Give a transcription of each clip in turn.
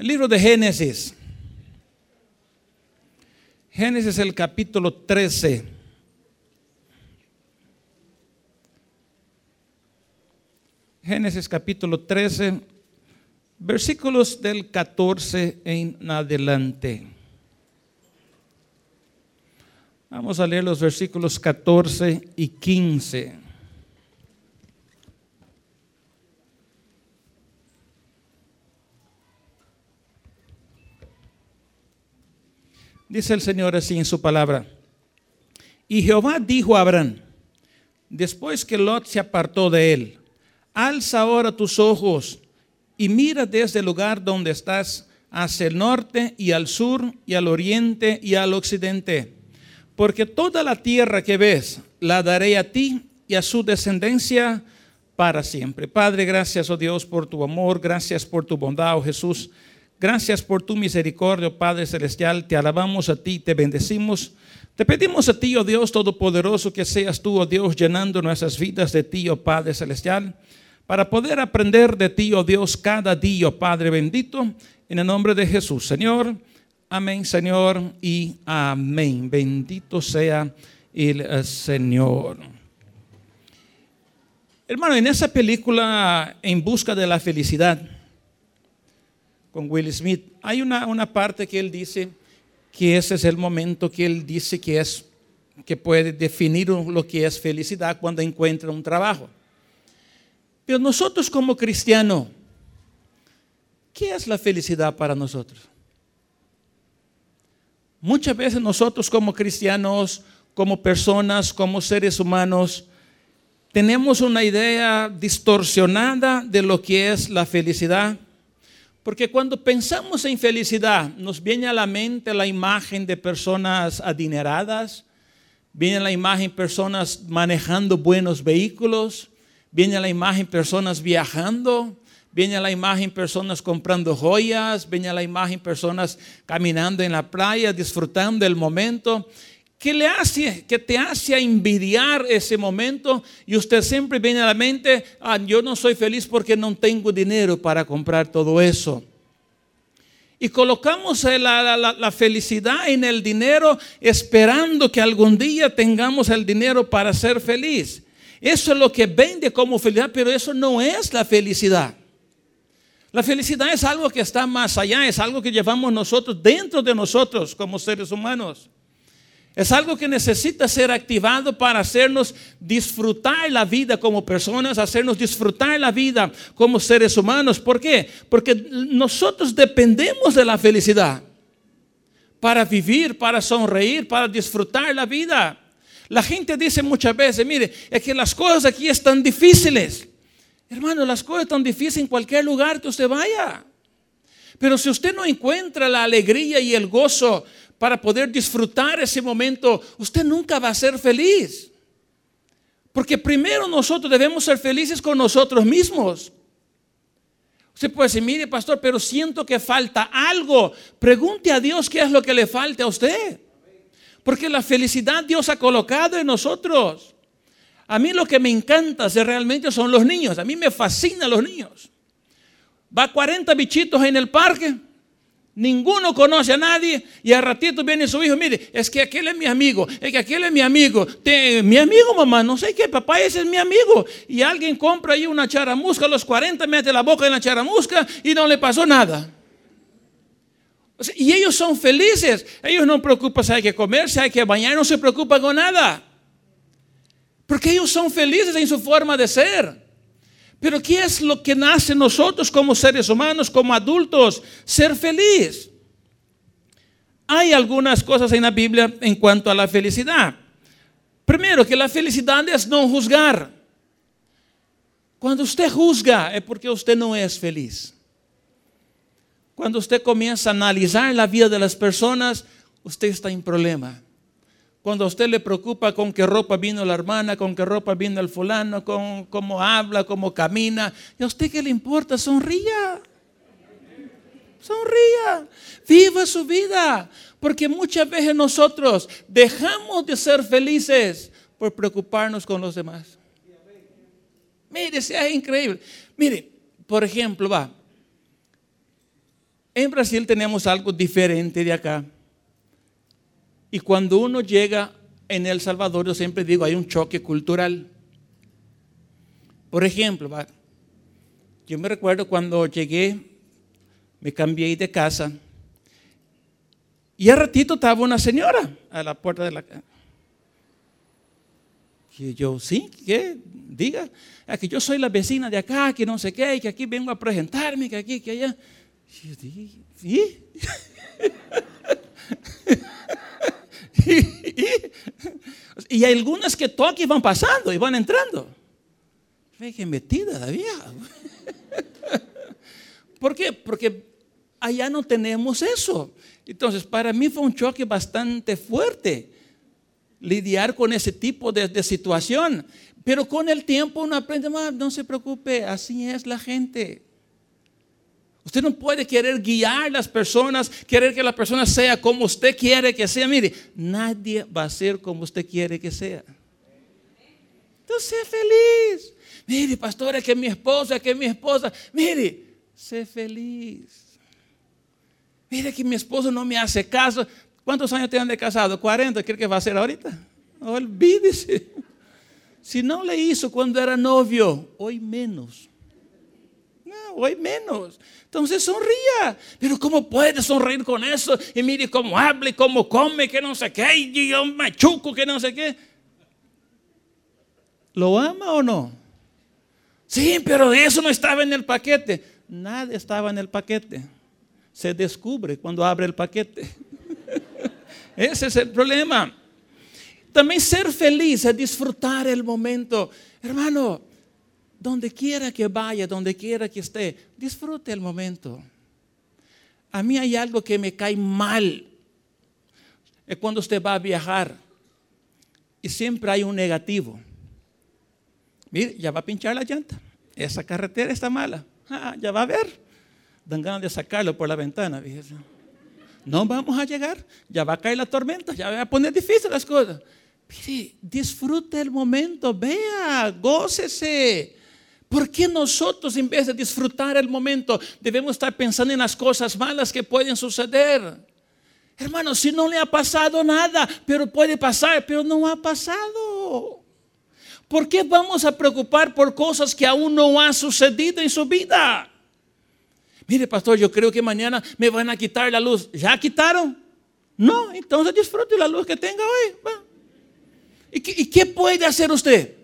El libro de Génesis. Génesis el capítulo 13. Génesis capítulo 13, versículos del 14 en adelante. Vamos a leer los versículos 14 y 15. Dice el Señor así en su palabra. Y Jehová dijo a Abraham, después que Lot se apartó de él, alza ahora tus ojos y mira desde el lugar donde estás hacia el norte y al sur y al oriente y al occidente. Porque toda la tierra que ves la daré a ti y a su descendencia para siempre. Padre, gracias, oh Dios, por tu amor, gracias por tu bondad, oh Jesús. Gracias por tu misericordia, Padre Celestial. Te alabamos a ti, te bendecimos. Te pedimos a ti, oh Dios Todopoderoso, que seas tú, oh Dios, llenando nuestras vidas de ti, oh Padre Celestial, para poder aprender de ti, oh Dios, cada día, oh Padre bendito, en el nombre de Jesús. Señor, amén, Señor, y amén. Bendito sea el eh, Señor. Hermano, en esa película, En Busca de la Felicidad, con Will Smith. Hay una, una parte que él dice que ese es el momento que él dice que es que puede definir lo que es felicidad cuando encuentra un trabajo. Pero nosotros como cristianos, ¿qué es la felicidad para nosotros? Muchas veces nosotros como cristianos, como personas, como seres humanos, tenemos una idea distorsionada de lo que es la felicidad porque cuando pensamos en felicidad, nos viene a la mente la imagen de personas adineradas, viene la imagen personas manejando buenos vehículos, viene la imagen personas viajando, viene la imagen personas comprando joyas, viene la imagen personas caminando en la playa, disfrutando del momento. ¿Qué le hace? Que te hace envidiar ese momento y usted siempre viene a la mente, ah, yo no soy feliz porque no tengo dinero para comprar todo eso. Y colocamos la, la, felicidad en el dinero esperando que algún día tengamos el dinero para ser feliz. Eso es lo que vende como felicidad, pero eso no es la felicidad. La felicidad es algo que está más allá, es algo que llevamos nosotros dentro de nosotros como seres humanos. Es algo que necesita ser activado para hacernos disfrutar la vida como personas, hacernos disfrutar la vida como seres humanos. ¿Por qué? Porque nosotros dependemos de la felicidad para vivir, para sonreír, para disfrutar la vida. La gente dice muchas veces, mire, es que las cosas aquí están difíciles. Hermano, las cosas están difíciles en cualquier lugar que usted vaya. Pero si usted no encuentra la alegría y el gozo para poder disfrutar ese momento, usted nunca va a ser feliz. Porque primero nosotros debemos ser felices con nosotros mismos. Usted puede decir, mire pastor, pero siento que falta algo. Pregunte a Dios qué es lo que le falta a usted. Porque la felicidad Dios ha colocado en nosotros. A mí lo que me encanta realmente son los niños. A mí me fascinan los niños. Va 40 bichitos en el parque Ninguno conoce a nadie y al ratito viene su hijo, mire, es que aquel es mi amigo, es que aquel es mi amigo, mi amigo mamá, no sé qué, papá ese es mi amigo. Y alguien compra ahí una charamusca, a los 40 mete la boca en la charamusca y no le pasó nada. y ellos son felices, ellos no preocupan si hay que comer, si hay que bañar, no se preocupan con nada. Porque ellos son felices en su forma de ser. Pero ¿qué es lo que nace en nosotros como seres humanos, como adultos? Ser feliz. Hay algunas cosas en la Biblia en cuanto a la felicidad. Primero, que la felicidad es no juzgar. Cuando usted juzga es porque usted no es feliz. Cuando usted comienza a analizar la vida de las personas, usted está en problema. Cuando a usted le preocupa con qué ropa vino la hermana, con qué ropa vino el fulano, con cómo habla, cómo camina, ¿y a usted qué le importa? Sonría. Sonría. Viva su vida. Porque muchas veces nosotros dejamos de ser felices por preocuparnos con los demás. Mire, sea increíble. Mire, por ejemplo, va. En Brasil tenemos algo diferente de acá. Y cuando uno llega en El Salvador, yo siempre digo, hay un choque cultural. Por ejemplo, yo me recuerdo cuando llegué, me cambié de casa, y al ratito estaba una señora a la puerta de la casa. Y yo, sí, ¿qué? Diga, ah, que yo soy la vecina de acá, que no sé qué, que aquí vengo a presentarme, que aquí, que allá. Y yo dije, ¿sí? y, hay algunas que toque y van pasando y van entrando. Que metida vieja. ¿Por qué? Porque allá no tenemos eso. Entonces, para mí fue un choque bastante fuerte lidiar con ese tipo de, de situación. Pero con el tiempo uno aprende más, no se preocupe, así es la gente. Usted no puede querer guiar las personas, querer que la persona sea como usted quiere que sea. Mire, nadie va a ser como usted quiere que sea. Entonces, sé feliz. Mire, pastora, que mi esposa, que mi esposa. Mire, sé feliz. Mire que mi esposo no me hace caso. ¿Cuántos años tienen de casado? 40, ¿qué que va a hacer ahorita? Olvídese. Si no le hizo cuando era novio, hoy menos. No, hoy menos. Entonces sonría. Pero ¿cómo puede sonreír con eso? Y mire cómo habla y cómo come, que no sé qué, y yo machuco, que no sé qué. ¿Lo ama o no? Sí, pero eso no estaba en el paquete. Nada estaba en el paquete. Se descubre cuando abre el paquete. Ese es el problema. También ser feliz es disfrutar el momento. Hermano, donde quiera que vaya, donde quiera que esté, disfrute el momento. A mí hay algo que me cae mal. Es cuando usted va a viajar y siempre hay un negativo. Mire, ya va a pinchar la llanta. Esa carretera está mala. Ah, ya va a ver. Dan ganas de sacarlo por la ventana. No vamos a llegar. Ya va a caer la tormenta. Ya va a poner difícil las cosas. Disfrute el momento. Vea, gócese. ¿Por qué nosotros en vez de disfrutar el momento debemos estar pensando en las cosas malas que pueden suceder? Hermano, si no le ha pasado nada, pero puede pasar, pero no ha pasado. ¿Por qué vamos a preocupar por cosas que aún no han sucedido en su vida? Mire, pastor, yo creo que mañana me van a quitar la luz. ¿Ya quitaron? No, entonces disfrute la luz que tenga hoy. ¿Y qué, ¿Y qué puede hacer usted?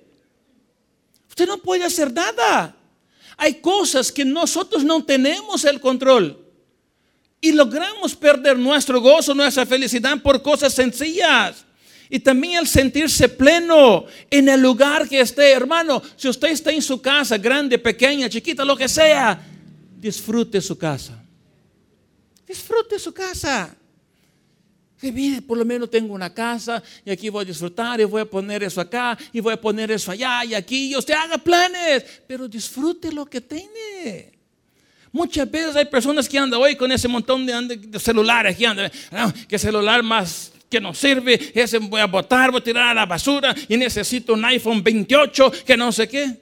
Usted no puede hacer nada. Hay cosas que nosotros no tenemos el control. Y logramos perder nuestro gozo, nuestra felicidad por cosas sencillas. Y también el sentirse pleno en el lugar que esté. Hermano, si usted está en su casa, grande, pequeña, chiquita, lo que sea, disfrute su casa. Disfrute su casa por lo menos tengo una casa y aquí voy a disfrutar y voy a poner eso acá y voy a poner eso allá y aquí y usted haga planes, pero disfrute lo que tiene. Muchas veces hay personas que andan hoy con ese montón de, celulares, que andan, ah, que celular más que no sirve, ese voy a botar, voy a tirar a la basura y necesito un iPhone 28 que no sé qué.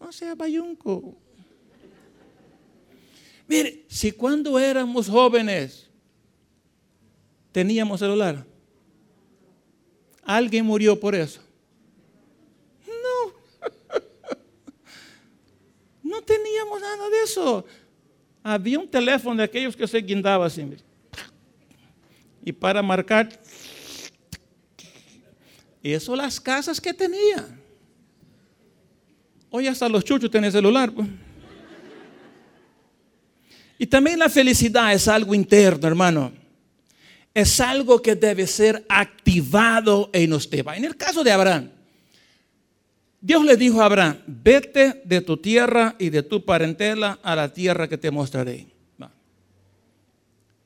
No sea bayunco. Mire, si cuando éramos jóvenes teníamos celular. ¿Alguien murió por eso? No. No teníamos nada de eso. Había un teléfono de aquellos que se guindaba así. Y para marcar, eso las casas que tenía. Hoy hasta los chuchos tienen celular. Pues. Y también la felicidad es algo interno, hermano es algo que debe ser activado en usted. En el caso de Abraham, Dios le dijo a Abraham, vete de tu tierra y de tu parentela a la tierra que te mostraré.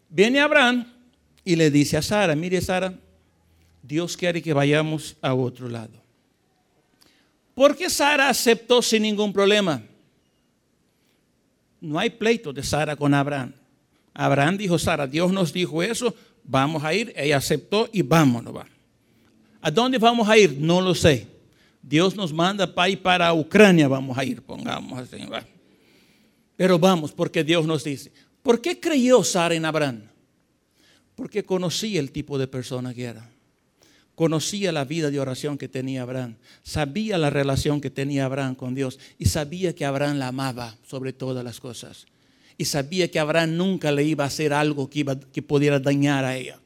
Viene Abraham y le dice a Sara, mire Sara, Dios quiere que vayamos a otro lado. ¿Por qué Sara aceptó sin ningún problema? No hay pleito de Sara con Abraham. Abraham dijo, Sara, Dios nos dijo eso, vamos a ir, ella aceptó y vámonos. Va. ¿A dónde vamos a ir? No lo sé. Dios nos manda para para Ucrania, vamos a ir, pongamos así. Va. Pero vamos, porque Dios nos dice. ¿Por qué creyó Sara en Abraham? Porque conocía el tipo de persona que era. Conocía la vida de oración que tenía Abraham. Sabía la relación que tenía Abraham con Dios. Y sabía que Abraham la amaba sobre todas las cosas. Y sabía que Abraham nunca le iba a hacer algo que, iba, que pudiera dañar a ella.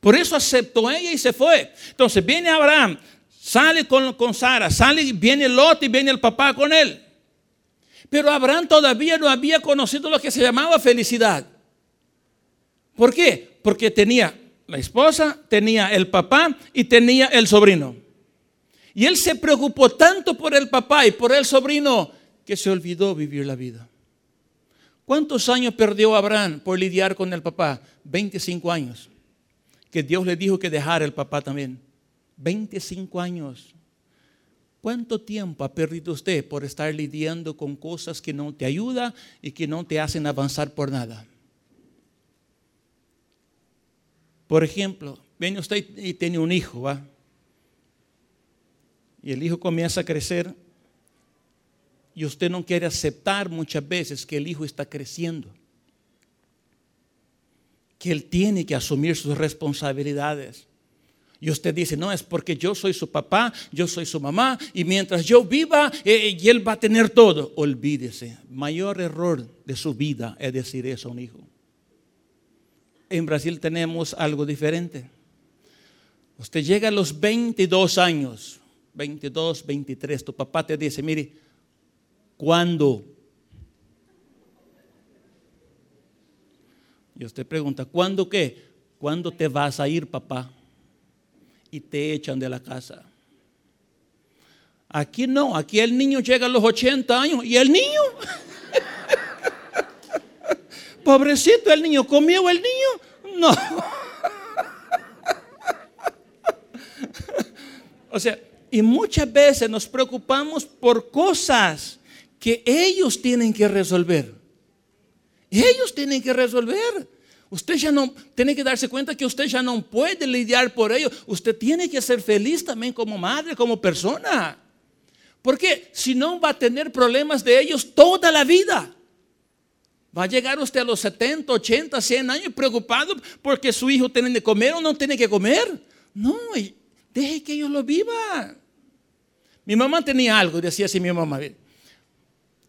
Por eso aceptó ella y se fue. Entonces viene Abraham, sale con, Sara, sale, viene Lot y viene el papá con él. Pero Abraham todavía no había conocido lo que se llamaba felicidad. ¿Por qué? Porque tenía la esposa, tenía el papá y tenía el sobrino. Y él se preocupó tanto por el papá y por el sobrino que se olvidó vivir la vida. ¿Cuántos años perdió Abraham por lidiar con el papá? 25 años. Que Dios le dijo que dejara el papá también. 25 años. ¿Cuánto tiempo ha perdido usted por estar lidiando con cosas que no te ayudan y que no te hacen avanzar por nada? Por ejemplo, viene usted y tiene un hijo, ¿va? Y el hijo comienza a crecer y usted no quiere aceptar muchas veces que el hijo está creciendo. Que él tiene que asumir sus responsabilidades. Y usted dice, no, es porque yo soy su papá, yo soy su mamá, y mientras yo viva, eh, y él va a tener todo. Olvídese, mayor error de su vida es decir eso a un hijo en Brasil tenemos algo diferente. Usted llega a los 22 años, 22, 23, tu papá te dice, mire, ¿cuándo? Y usted pregunta, ¿cuándo qué? ¿Cuándo te vas a ir, papá? Y te echan de la casa. Aquí no, aquí el niño llega a los 80 años y el niño Pobrecito el niño, ¿comió el niño? No. O sea, y muchas veces nos preocupamos por cosas que ellos tienen que resolver. Ellos tienen que resolver. Usted ya no tiene que darse cuenta que usted ya no puede lidiar por ellos. Usted tiene que ser feliz también como madre, como persona. Porque si no va a tener problemas de ellos toda la vida. Va a llegar usted a los 70, 80, 100 años preocupado porque su hijo tiene que comer o no tiene que comer. No, deje que ellos lo vivan. Mi mamá tenía algo, decía así mi mamá.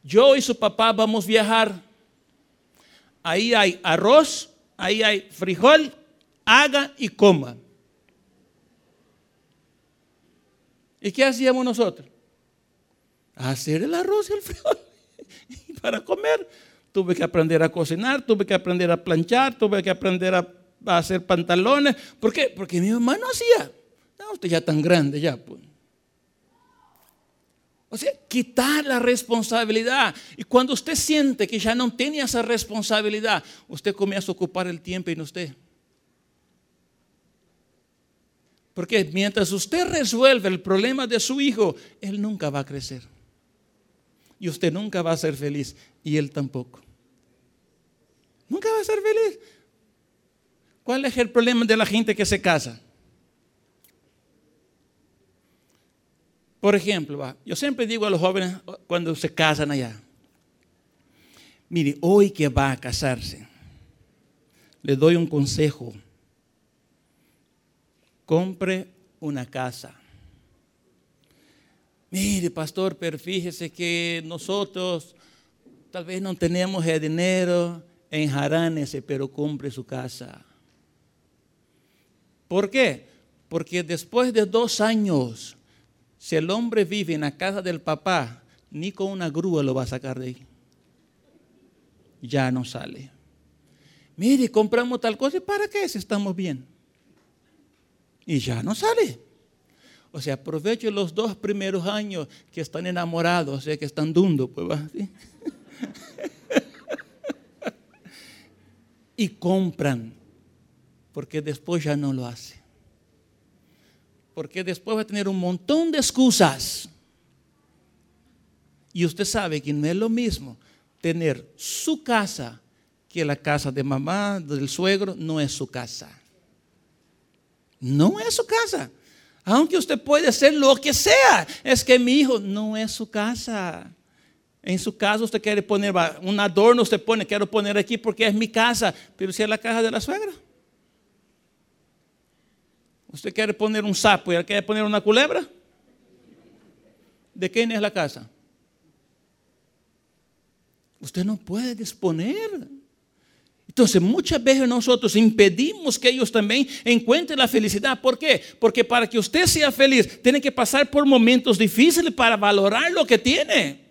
Yo y su papá vamos a viajar. Ahí hay arroz, ahí hay frijol, haga y coma. ¿Y qué hacíamos nosotros? Hacer el arroz y el frijol para comer tuve que aprender a cocinar, tuve que aprender a planchar, tuve que aprender a, hacer pantalones. ¿Por qué? Porque mi mamá no hacía. No, usted ya tan grande, ya. Pues. O sea, quitar la responsabilidad. Y cuando usted siente que ya no tiene esa responsabilidad, usted comienza a ocupar el tiempo en usted. Porque mientras usted resuelve el problema de su hijo, él nunca va a crecer. Y usted nunca va a ser feliz. Y él tampoco. Nunca va a ser feliz. ¿Cuál es el problema de la gente que se casa? Por ejemplo, yo siempre digo a los jóvenes cuando se casan allá, mire, hoy que va a casarse, le doy un consejo. Compre una casa. Mire, pastor, pero fíjese que nosotros tal vez no tenemos el dinero, enjaránese, pero compre su casa. ¿Por qué? Porque después de dos años, si el hombre vive en la casa del papá, ni con una grúa lo va a sacar de ahí. Ya no sale. Mire, compramos tal cosa, ¿y para qué si estamos bien? Y ya no sale. O sea, aproveche los dos primeros años que están enamorados, o sea, que están dundo, pues va. y compran, porque después ya no lo hace. Porque después va a tener un montón de excusas. Y usted sabe que no es lo mismo tener su casa que la casa de mamá, del suegro, no es su casa. No es su casa. Aunque usted puede hacer lo que sea, es que mi hijo no es su casa. En su casa usted quiere poner un adorno, usted pone, quiero poner aquí porque es mi casa, pero si es la casa de la suegra. Usted quiere poner un sapo y quiere poner una culebra. ¿De quién es la casa? Usted no puede disponer. Entonces, muchas veces nosotros impedimos que ellos también encuentren la felicidad. ¿Por qué? Porque para que usted sea feliz, tiene que pasar por momentos difíciles para valorar lo que tiene.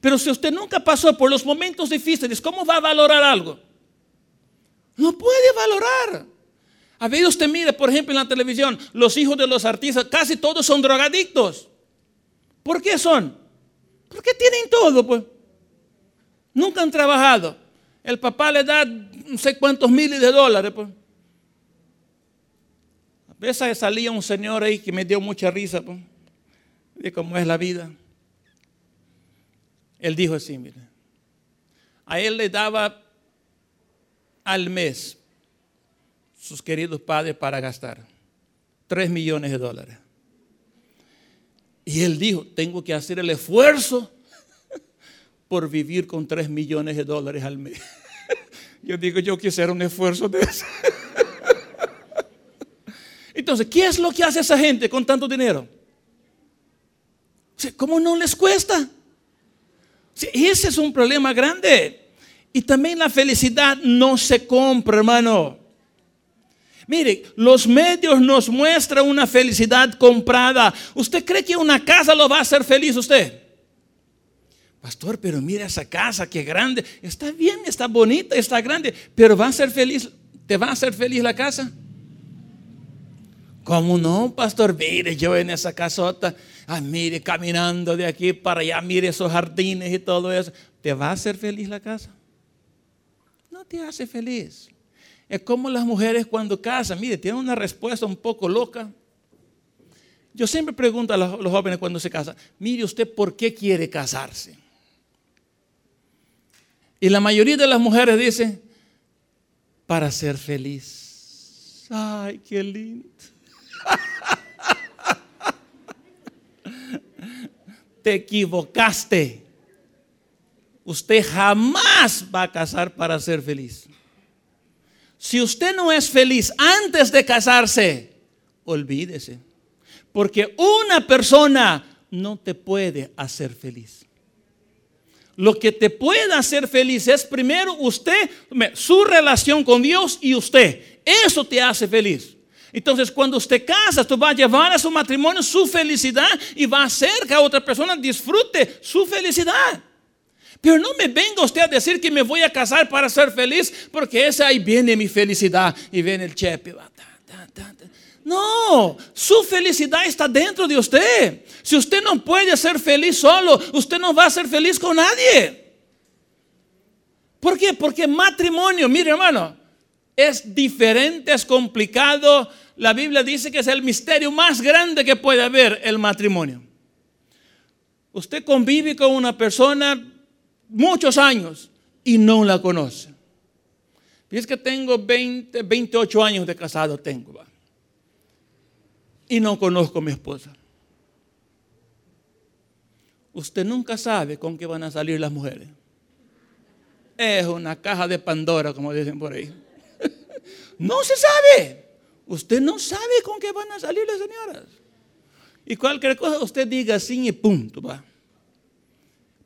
Pero si usted nunca pasó por los momentos difíciles, ¿cómo va a valorar algo? No puede valorar. A veces usted mire, por ejemplo, en la televisión, los hijos de los artistas, casi todos son drogadictos. ¿Por qué son? Porque tienen todo, pues. Nunca han trabajado. El papá le da no sé cuántos miles de dólares. Pues. A veces salía un señor ahí que me dio mucha risa, pues, de cómo es la vida. Él dijo así, mire, a él le daba al mes sus queridos padres para gastar tres millones de dólares. Y él dijo, tengo que hacer el esfuerzo por vivir con tres millones de dólares al mes. Yo digo, yo quisiera un esfuerzo de eso. Entonces, ¿qué es lo que hace esa gente con tanto dinero? ¿Cómo no les cuesta? ese es un problema grande. Y también la felicidad no se compra, hermano. Mire, los medios nos muestran una felicidad comprada. ¿Usted cree que una casa lo va a hacer feliz usted? Pastor, pero mira esa casa, qué grande. Está bien, está bonita, está grande, pero va a ser feliz. ¿Te va a hacer feliz la casa? ¿Cómo no, pastor? Mire, yo en esa casota, ah, mire, caminando de aquí para allá, mire esos jardines y todo eso. ¿Te va a hacer feliz la casa? No te hace feliz. Es como las mujeres cuando casan. Mire, tienen una respuesta un poco loca. Yo siempre pregunto a los, jóvenes cuando se casan, mire usted, ¿por qué quiere casarse? Y la mayoría de las mujeres dicen, para ser feliz. Ay, qué lindo. Te equivocaste. Usted jamás va a casar para ser feliz. Si usted no es feliz antes de casarse, olvídese. Porque una persona no te puede hacer feliz. Lo que te puede hacer feliz es primero usted, su relación con Dios y usted. Eso te hace feliz. Entonces, cuando usted casa, tú vas a llevar a su matrimonio su felicidad y va a hacer que a otra persona disfrute su felicidad. Pero no me venga usted a decir que me voy a casar para ser feliz, porque esa ahí viene mi felicidad y viene el chepe. No, su felicidad está dentro de usted. Si usted no puede ser feliz solo, usted no va a ser feliz con nadie. ¿Por qué? Porque matrimonio, mire hermano, es diferente, es complicado, la Biblia dice que es el misterio más grande que puede haber el matrimonio. Usted convive con una persona muchos años y no la conoce. Es que tengo 20, 28 años de casado, tengo. Y no conozco a mi esposa. Usted nunca sabe con qué van a salir las mujeres. Es una caja de Pandora, como dicen por ahí. no se sabe. Usted no sabe con qué van a salir las señoras. Y cualquier cosa usted diga sí y punto, va.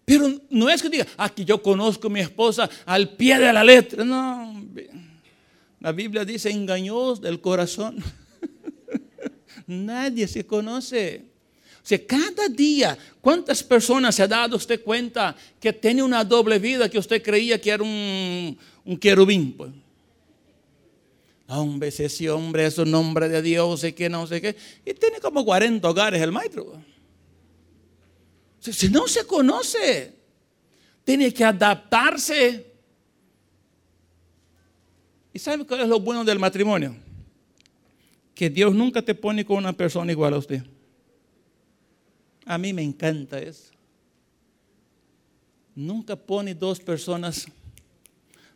Pero no es que diga, aquí yo conozco a mi esposa al pie de la letra. No, la Biblia dice engaños del corazón. Nadie se conoce. O sea, cada día, ¿cuántas personas se ha dado usted cuenta que tiene una doble vida que usted creía que era un, un querubín? Pues? Hombre, ese hombre es un hombre de Dios, sé que no sé qué. Y tiene como 40 hogares el maestro. Si no se conoce, tiene que adaptarse. ¿Y sabe cuál es lo bueno del matrimonio? Que Dios nunca te pone con una persona igual a usted. A mí me encanta eso. Nunca pone dos personas.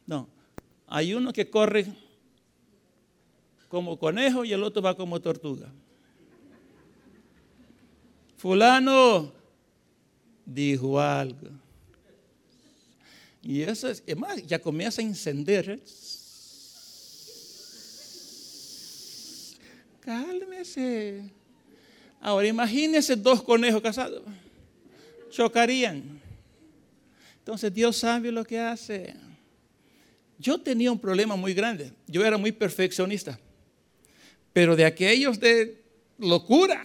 No, hay uno que corre como conejo y el otro va como tortuga. Fulano dijo algo. Y eso es, más, ya comienza a encender. Cálmese. Ahora imagínese dos conejos casados. Chocarían. Entonces Dios sabe lo que hace. Yo tenía un problema muy grande. Yo era muy perfeccionista. Pero de aquellos de locura.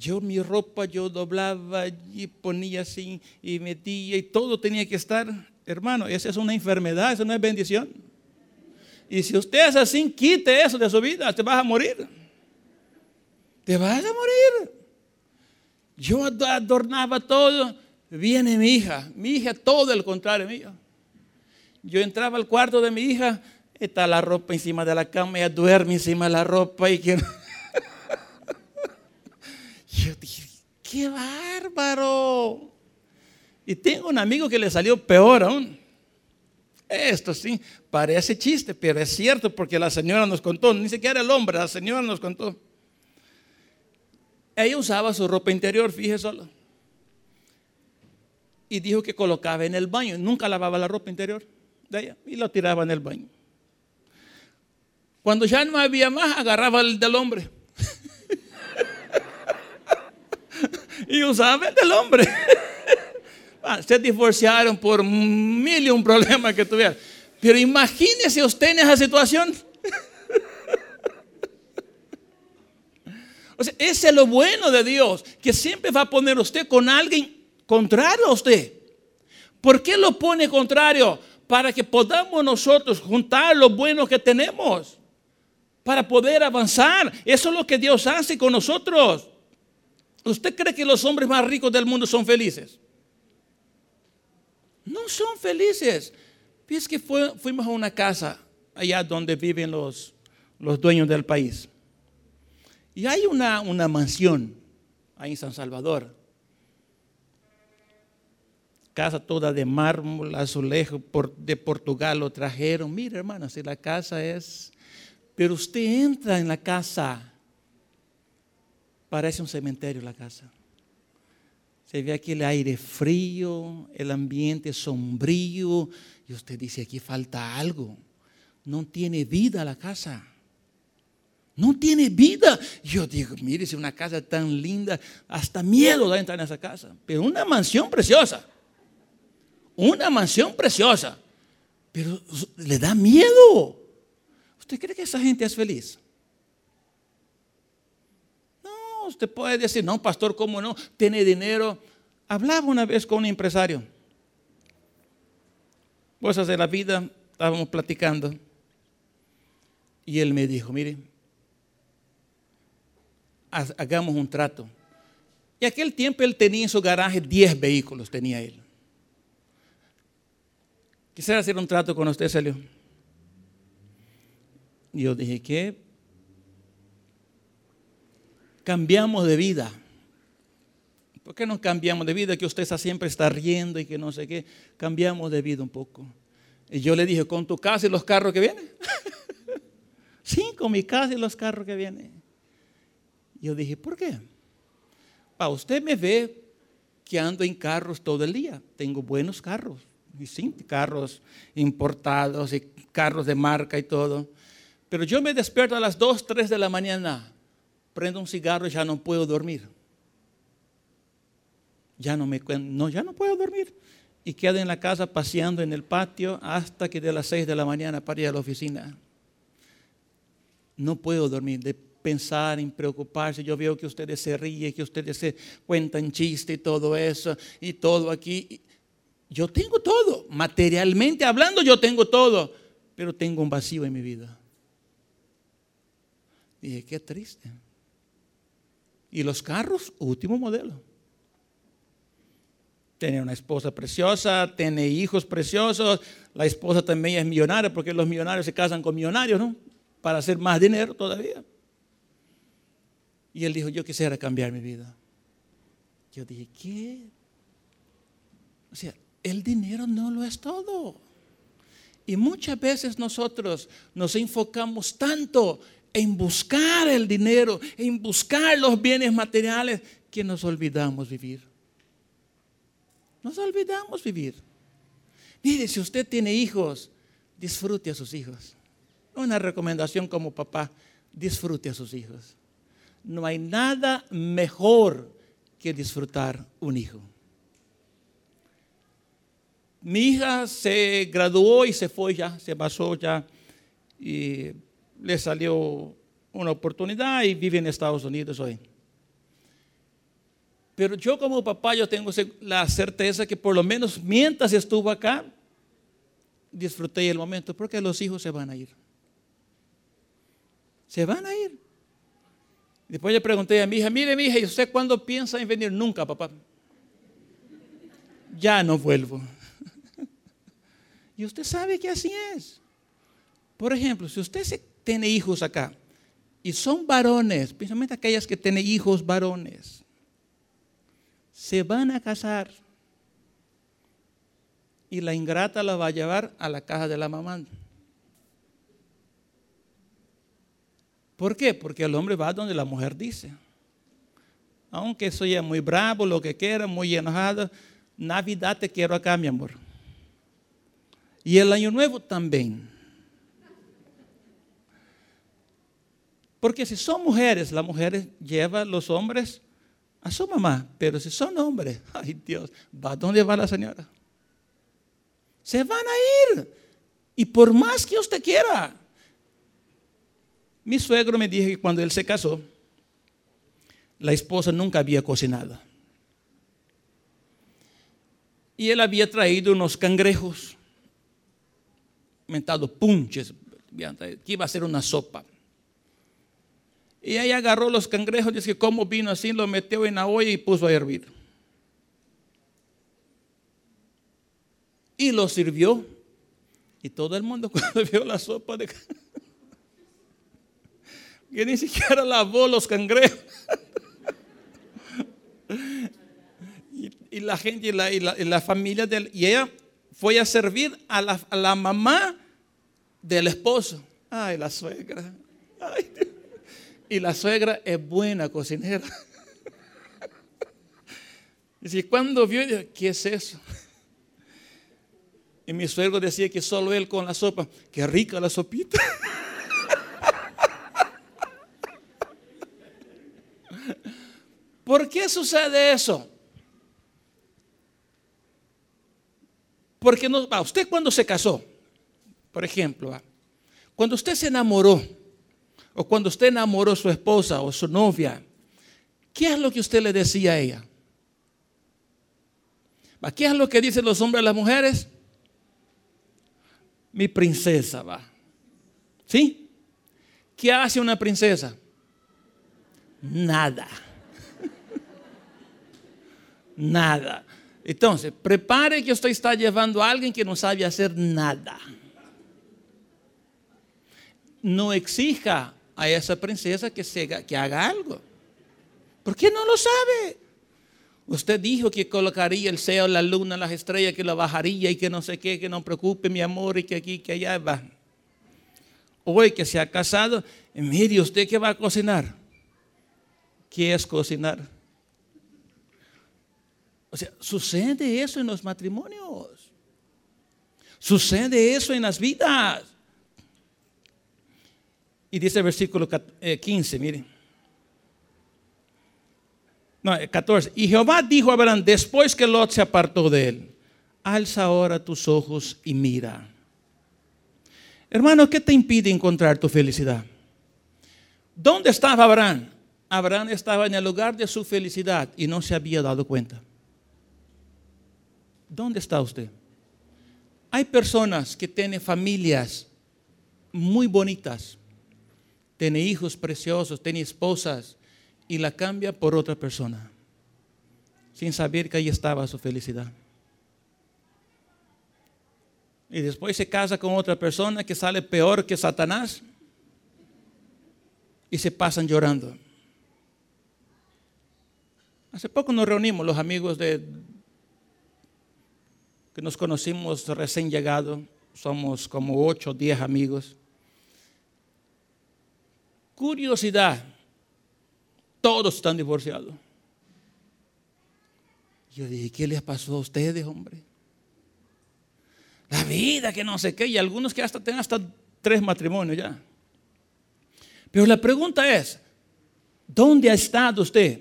Yo mi ropa yo doblaba y ponía así y metía y todo tenía que estar. Hermano, esa es una enfermedad, esa no es bendición. Y si usted es así, quite eso de su vida, te vas a morir. Te vas a morir. Yo adornaba todo. Viene mi hija, mi hija todo el contrario mío. Yo entraba al cuarto de mi hija, está la ropa encima de la cama, ella duerme encima de la ropa y que... Yo dije, qué bárbaro. Y tengo un amigo que le salió peor aún. Esto sí, parece chiste, pero es cierto porque la señora nos contó, ni siquiera el hombre, la señora nos contó. Ella usaba su ropa interior, fíjese solo. Y dijo que colocaba en el baño, nunca lavaba la ropa interior de ella y lo tiraba en el baño. Cuando ya no había más, agarraba el del hombre. Y usaba el del hombre. Ah, se divorciaron por mil y un problema que tuvieron. Pero imagínese usted en esa situación. O sea, ese es lo bueno de Dios, que siempre va a poner usted con alguien contrario a usted. ¿Por qué lo pone contrario? Para que podamos nosotros juntar lo bueno que tenemos, para poder avanzar. Eso es lo que Dios hace con nosotros. ¿Usted cree que los hombres más ricos del mundo son felices? No son felices. Es que fuimos a una casa allá donde viven los, los dueños del país. Y hay una, una mansión ahí en San Salvador. Casa toda de mármol, azulejo de Portugal lo trajeron. Mira, hermano, si la casa es... Pero usted entra en la casa, parece un cementerio la casa. Se ve aquí el aire frío, el ambiente sombrío, y usted dice, aquí falta algo. No tiene vida la casa. No tiene vida. Yo digo, mire, si una casa tan linda, hasta miedo da entrar en esa casa. Pero una mansión preciosa. Una mansión preciosa. Pero le da miedo. ¿Usted cree que esa gente es feliz? No, usted puede decir, no, pastor, ¿cómo no? Tiene dinero. Hablaba una vez con un empresario. Cosas de la vida, estábamos platicando. Y él me dijo, mire, hagamos un trato. Y aquel tiempo él tenía en su garaje 10 vehículos, tenía él. Quisiera hacer un trato con usted, Celio. Y yo dije, ¿qué? Cambiamos de vida. ¿Por qué no cambiamos de vida? Que usted siempre está riendo y que no sé qué. Cambiamos de vida un poco. Y yo le dije, ¿con tu casa y los carros que vienen? sí, con mi casa y los carros que vienen. Yo dije, ¿por qué? Para usted me ve que ando en carros todo el día. Tengo buenos carros. Y sí, carros importados y carros de marca y todo. Pero yo me despierto a las 2, 3 de la mañana, prendo un cigarro y ya no puedo dormir. Ya no, me, no, ya no puedo dormir. Y quedo en la casa paseando en el patio hasta que de las 6 de la mañana para ir a la oficina. No puedo dormir pensar, en preocuparse. Yo veo que ustedes se ríen, que ustedes se cuentan chistes y todo eso, y todo aquí. Yo tengo todo, materialmente hablando yo tengo todo, pero tengo un vacío en mi vida. Dije, qué triste. Y los carros, último modelo. Tiene una esposa preciosa, tiene hijos preciosos. La esposa también es millonaria porque los millonarios se casan con millonarios, ¿no? Para hacer más dinero todavía. Y él dijo, yo quisiera cambiar mi vida. Yo dije, ¿qué? O sea, el dinero no lo es todo. Y muchas veces nosotros nos enfocamos tanto en buscar el dinero, en buscar los bienes materiales, que nos olvidamos vivir. Nos olvidamos vivir. Mire, si usted tiene hijos, disfrute a sus hijos. Una recomendación como papá, disfrute a sus hijos. No hay nada mejor que disfrutar un hijo. Mi hija se graduó y se fue ya, se pasó ya le salió una oportunidad y vive en Estados Unidos hoy. Pero yo como papá yo tengo la certeza que por lo menos mientras estuvo acá, disfruté el momento porque los hijos se van a ir. Se van a ir. Después le pregunté a mi hija, mire mi hija, ¿y usted cuándo piensa en venir? Nunca, papá. Ya no vuelvo. y usted sabe que así es. Por ejemplo, si usted tiene hijos acá y son varones, principalmente aquellas que tienen hijos varones, se van a casar y la ingrata la va a llevar a la casa de la mamá. ¿Por qué? Porque el hombre va donde la mujer dice. Aunque soy muy bravo, lo que quiera, muy enojado, Navidad te quiero acá, mi amor. Y el año nuevo también. Porque si son mujeres, las mujeres llevan los hombres a su mamá. Pero si son hombres, ay Dios, ¿va dónde va la señora? Se van a ir. Y por más que usted quiera. Mi suegro me dijo que cuando él se casó, la esposa nunca había cocinado. Y él había traído unos cangrejos, mentado punches, que iba a ser una sopa. Y ahí agarró los cangrejos, dice que como vino así, lo metió en la olla y puso a hervir. Y lo sirvió. Y todo el mundo cuando vio la sopa de que ni siquiera lavó los cangrejos. y, la gente y la, familia de él, y ella fue a servir a la, a la mamá del esposo. Ay, la suegra. Ay. Y la suegra es buena cocinera. Y cuando vio, ¿qué es eso? Y mi suegro decía que solo él con la sopa, qué rica la sopita. ¿Por qué sucede eso? Porque no, usted cuando se casó, por ejemplo, cuando usted se enamoró, o cuando usted enamoró a su esposa o su novia, ¿qué es lo que usted le decía a ella? ¿Qué es lo que dicen los hombres a las mujeres? Mi princesa va. ¿Sí? ¿Qué hace una princesa? Nada. nada. Entonces, prepare que usted está llevando a alguien que no sabe hacer nada. No exija a esa princesa que, que haga algo. ¿Por qué no lo sabe? Usted dijo que colocaría el cielo, la luna, las estrellas, que lo bajaría y que no sé qué, que no preocupe mi amor y que aquí, que allá va. Hoy que se ha casado, mire usted que va a cocinar. ¿Qué es cocinar? O sea, sucede eso en los matrimonios. Sucede eso en las vidas. Y dice el versículo 15, eh, miren. No, 14. Eh, y Jehová dijo a Abraham, después que Lot se apartó de él, alza ahora tus ojos y mira. Hermano, ¿qué te impide encontrar tu felicidad? ¿Dónde estaba Abraham? Abraham estaba en el lugar de su felicidad y no se había dado cuenta. ¿Dónde está usted? Hay personas que tienen familias muy bonitas, tiene hijos preciosos, tiene esposas y la cambia por otra persona, sin saber que ahí estaba su felicidad. Y después se casa con otra persona que sale peor que Satanás y se pasan llorando. Hace poco nos reunimos los amigos de que nos conocimos recién llegado, somos como ocho o diez amigos curiosidad, todos están divorciados. Yo dije, ¿qué les pasó a ustedes, hombre? La vida, que no sé qué, y algunos que hasta tienen hasta tres matrimonios ya. Pero la pregunta es, ¿dónde ha estado usted?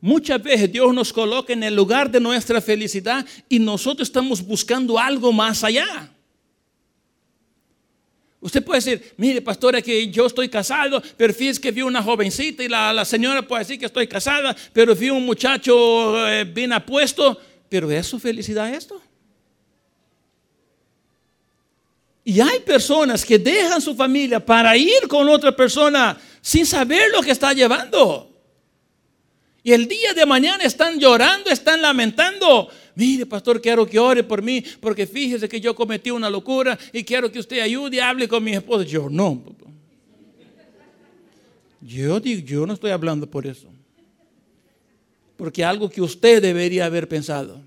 Muchas veces Dios nos coloca en el lugar de nuestra felicidad y nosotros estamos buscando algo más allá. Usted puede decir, mire, pastora, que yo estoy casado, pero fíjese que vi una jovencita y la, señora puede decir que estoy casada, pero vi un muchacho eh, bien apuesto. Pero ¿es su felicidad esto? Y hay personas que dejan su familia para ir con otra persona sin saber lo que está llevando. Y el día de mañana están llorando, están lamentando. Mire, pastor, quiero que ore por mí, porque fíjese que yo cometí una locura y quiero que usted ayude y hable con mi esposa. Yo no. Yo digo, yo no estoy hablando por eso. Porque algo que usted debería haber pensado.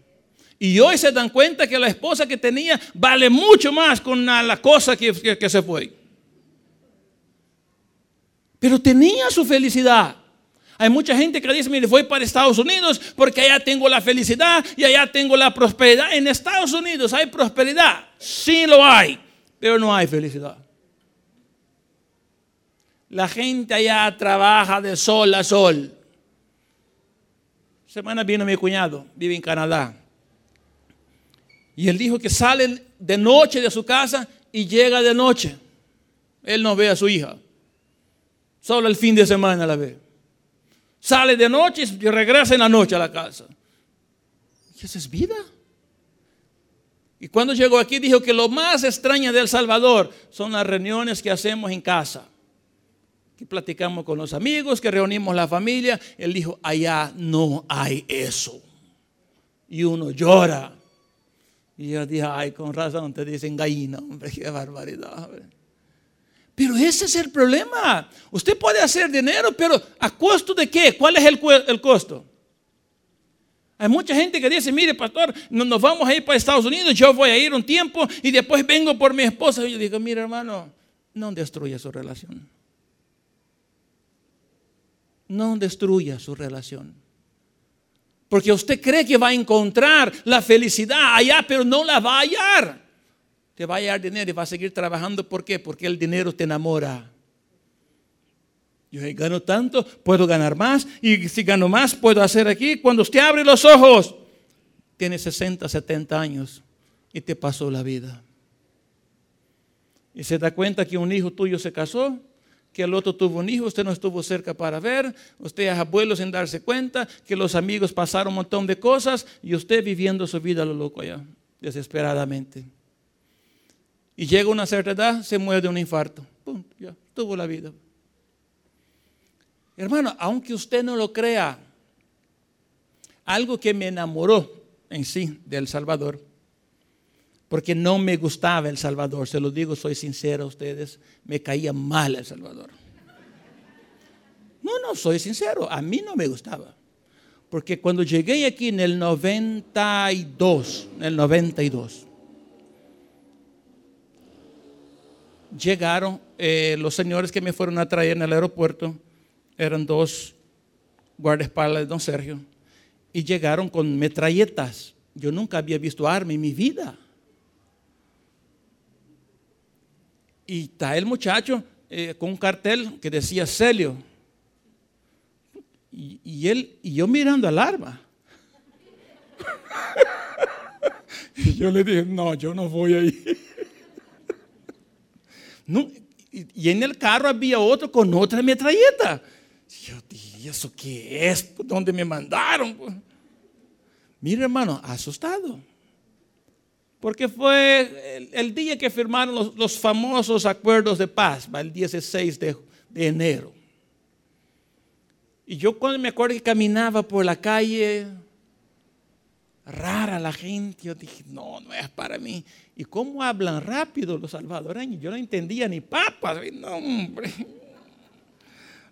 Y hoy se dan cuenta que la esposa que tenía vale mucho más con la cosa que, que se fue. Pero tenía su felicidad. Hay mucha gente que dice, mire, voy para Estados Unidos porque allá tengo la felicidad y allá tengo la prosperidad. En Estados Unidos hay prosperidad, sí lo hay, pero no hay felicidad. La gente allá trabaja de sol a sol. Semana vino mi cuñado, vive en Canadá. Y él dijo que sale de noche de su casa y llega de noche. Él no ve a su hija. Solo el fin de semana la ve sale de noche y regresa en la noche a la casa. Y esa es vida. Y cuando llegó aquí dijo que lo más extraño del Salvador son las reuniones que hacemos en casa. Que platicamos con los amigos, que reunimos la familia. Él dijo, allá no hay eso. Y uno llora. Y yo dije, ay, con razón te dicen gallina, hombre, qué barbaridad. Pero ese es el problema. Usted puede hacer dinero, pero ¿a costo de qué? ¿Cuál es el, costo? Hay mucha gente que dice, mire, pastor, nos vamos a ir para Estados Unidos, yo voy a ir un tiempo y después vengo por mi esposa. Y yo digo, mire hermano, no destruya su relación. No destruya su relación. Porque usted cree que va a encontrar la felicidad allá, pero no la va a hallar te va a dar dinero y va a seguir trabajando. ¿Por qué? Porque el dinero te enamora. Yo gano tanto, puedo ganar más. Y si gano más, puedo hacer aquí. Cuando usted abre los ojos, tiene 60, 70 años y te pasó la vida. Y se da cuenta que un hijo tuyo se casó, que el otro tuvo un hijo, usted no estuvo cerca para ver, usted es abuelo sin darse cuenta, que los amigos pasaron un montón de cosas y usted viviendo su vida lo loco allá, desesperadamente. Y llega una cierta edad, se muere de un infarto. Pum, ya, tuvo la vida. Hermano, aunque usted no lo crea, algo que me enamoró en sí del Salvador, porque no me gustaba El Salvador, se lo digo, soy sincero a ustedes, me caía mal El Salvador. No, no, soy sincero, a mí no me gustaba. Porque cuando llegué aquí en el 92, en el 92, llegaron eh, los señores que me fueron a traer en el aeropuerto, eran dos guardaespaldas de don Sergio, y llegaron con metralletas. Yo nunca había visto arma en mi vida. Y está el muchacho eh, con un cartel que decía Celio. Y, él, y yo mirando al arma. y yo le dije, no, yo no voy a y en el carro había otro con otra metralleta. Yo dije, ¿eso qué es? ¿Dónde me mandaron? Mira, hermano, asustado. Porque fue el, día que firmaron los, famosos acuerdos de paz, el 16 de, de enero. Y yo cuando me acuerdo que caminaba por la calle, rara la gente. Yo dije, no, no es para mí. ¿Y cómo hablan rápido los salvadoreños? Yo no entendía ni papas. No, hombre.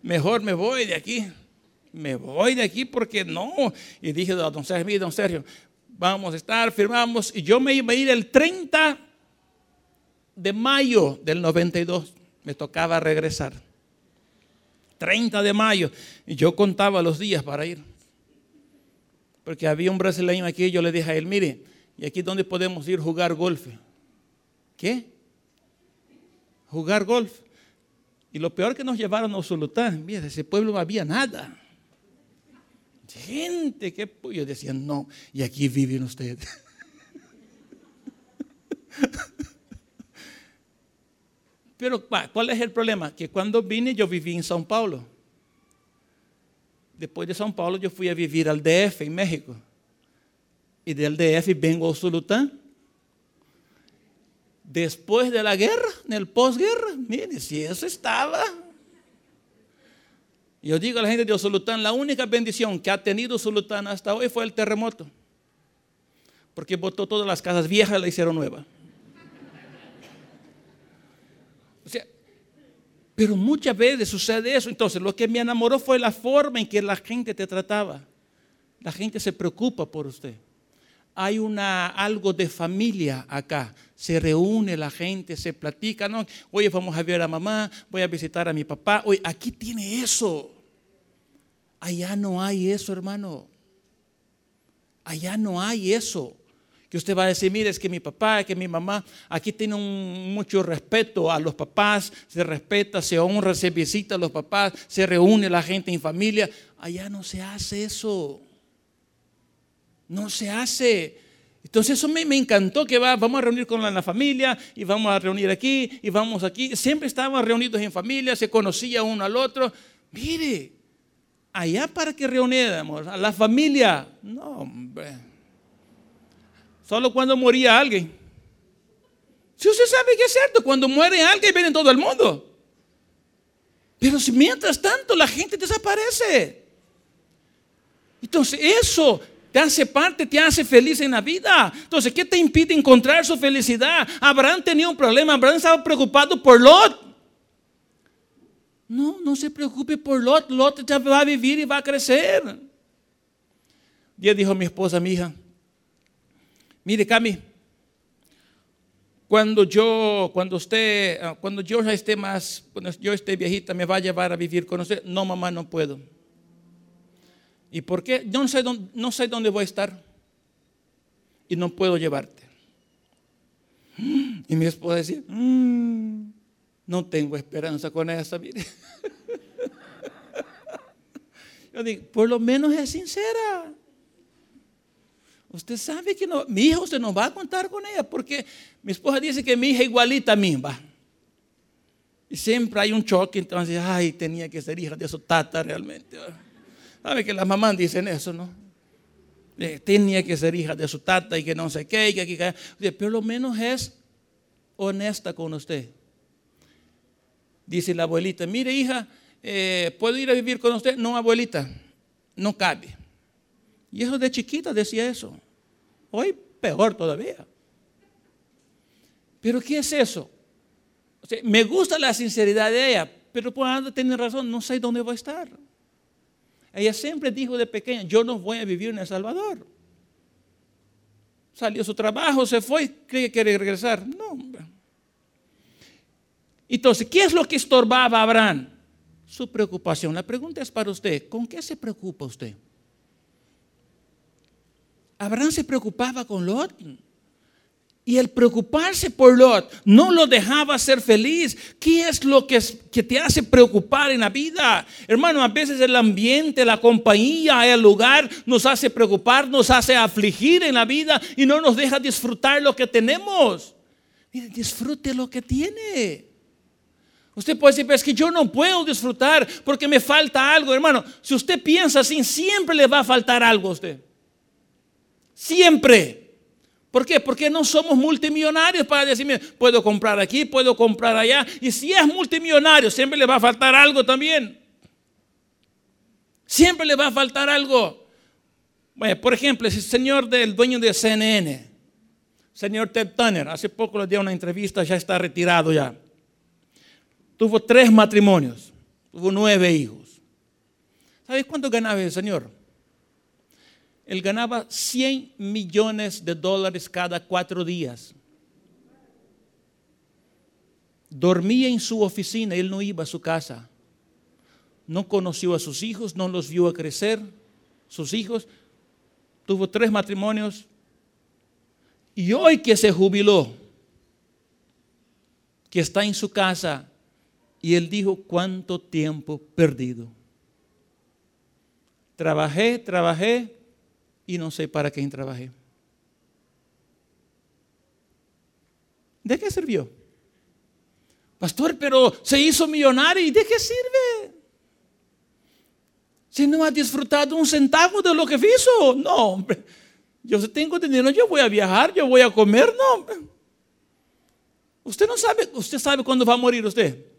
Mejor me voy de aquí. Me voy de aquí porque no. Y dije, don Sergio, don Sergio, vamos a estar, firmamos. Y yo me iba a ir el 30 de mayo del 92. Me tocaba regresar. 30 de mayo. Y yo contaba los días para ir. Porque había un brasileño aquí, yo le dije a él, mire, ¿y aquí dónde podemos ir a jugar golf? ¿Qué? Jugar golf. Y lo peor que nos llevaron a Usulután, mira, ese pueblo no había nada. Gente, qué yo decía, no, y aquí viven ustedes. Pero ¿cuál es el problema? Que cuando vine yo viví en São Paulo. Después de São Paulo yo fui a vivir al DF en México. Y del DF vengo a Usulután. Después de la guerra, en el posguerra, mire, si eso estaba. Yo digo a la gente de Usulután, la única bendición que ha tenido Usulután hasta hoy fue el terremoto. Porque botó todas las casas viejas y la hicieron nueva. O sea, pero muchas veces sucede eso. Entonces, lo que me enamoró fue la forma en que la gente te trataba. La gente se preocupa por usted. Hay una, algo de familia acá. Se reúne la gente, se platica. ¿no? Oye, vamos a ver a mamá, voy a visitar a mi papá. Oye, aquí tiene eso. Allá no hay eso, hermano. Allá no hay eso que usted va a decir, mire, es que mi papá, que mi mamá, aquí tiene mucho respeto a los papás, se respeta, se honra, se visita a los papás, se reúne la gente en familia. Allá no se hace eso. No se hace. Entonces eso me, encantó que va, vamos a reunir con la, familia y vamos a reunir aquí y vamos aquí. Siempre estábamos reunidos en familia, se conocía uno al otro. Mire, allá para que reuniéramos a la familia. No, hombre. Solo cuando moría alguien. Si usted sabe que es cierto, cuando muere alguien viene todo el mundo. Pero si mientras tanto la gente desaparece. Entonces eso te hace parte, te hace feliz en la vida. Entonces, ¿qué te impide encontrar su felicidad? Abraham tenía un problema, Abraham estaba preocupado por Lot. No, no se preocupe por Lot, Lot ya va a vivir y va a crecer. Día dijo mi esposa, mi hija, Mire, Cami, cuando yo, cuando usted, ah, cuando yo ya esté más, cuando yo esté viejita, me va a llevar a vivir con usted. No, mamá, no puedo. ¿Y por qué? Yo no sé dónde, voy a estar. Y no puedo llevarte. Y mi esposa decía, mm, no tengo esperanza con esa, mire. Yo digo, por lo menos es sincera. Usted sabe que mi hija usted no va a contar con ella porque mi esposa dice que mi hija igualita a mí. Y siempre hay un choque, entonces, ay, tenía que ser hija de su tata realmente. ¿Sabe que las mamás dicen eso, no? Eh, tenía que ser hija de su tata y que no sé qué, y que, que, pero lo menos es honesta con usted. Dice la abuelita, mire hija, eh, ¿puedo ir a vivir con usted? No, abuelita, no cabe. Y eso de chiquita decía eso. Hoy peor todavía. Pero ¿qué es eso? me gusta la sinceridad de ella, pero por tener razón, no sé dónde va a estar. Ella siempre dijo de pequeña, yo no voy a vivir en El Salvador. Salió su trabajo, se fue, cree que quiere regresar. No, Entonces, ¿qué es lo que estorbaba a Abraham? Su preocupación. La pregunta es para usted, ¿con qué se preocupa usted? Abraham se preocupaba con Lot. Y el preocuparse por Lot no lo dejaba ser feliz. ¿Qué es lo que, que, te hace preocupar en la vida? Hermano, a veces el ambiente, la compañía, el lugar nos hace preocupar, nos hace afligir en la vida y no nos deja disfrutar lo que tenemos. Mire, disfrute lo que tiene. Usted puede decir, es que yo no puedo disfrutar porque me falta algo. Hermano, si usted piensa así, siempre le va a faltar algo a usted. Siempre. ¿Por qué? Porque no somos multimillonarios para decirme, puedo comprar aquí, puedo comprar allá. Y si es multimillonario, siempre le va a faltar algo también. Siempre le va a faltar algo. Por ejemplo, el señor del dueño de CNN, señor Ted Turner, hace poco le dio una entrevista, ya está retirado ya. Tuvo tres matrimonios, tuvo nueve hijos. ¿Sabes cuánto ganaba el señor? Él ganaba 100 millones de dólares cada cuatro días. Dormía en su oficina, él no iba a su casa. No conoció a sus hijos, no los vio crecer. Sus hijos tuvo tres matrimonios y hoy que se jubiló, que está en su casa, y él dijo, ¿cuánto tiempo perdido? Trabajé, trabajé y no sé para quién trabajé. ¿De qué sirvió? Pastor, pero se hizo millonario y ¿de qué sirve? Si no ha disfrutado un centavo de lo que hizo. No, hombre. Yo tengo dinero, yo voy a viajar, yo voy a comer, no. Hombre. Usted no sabe, usted sabe cuándo va a morir usted.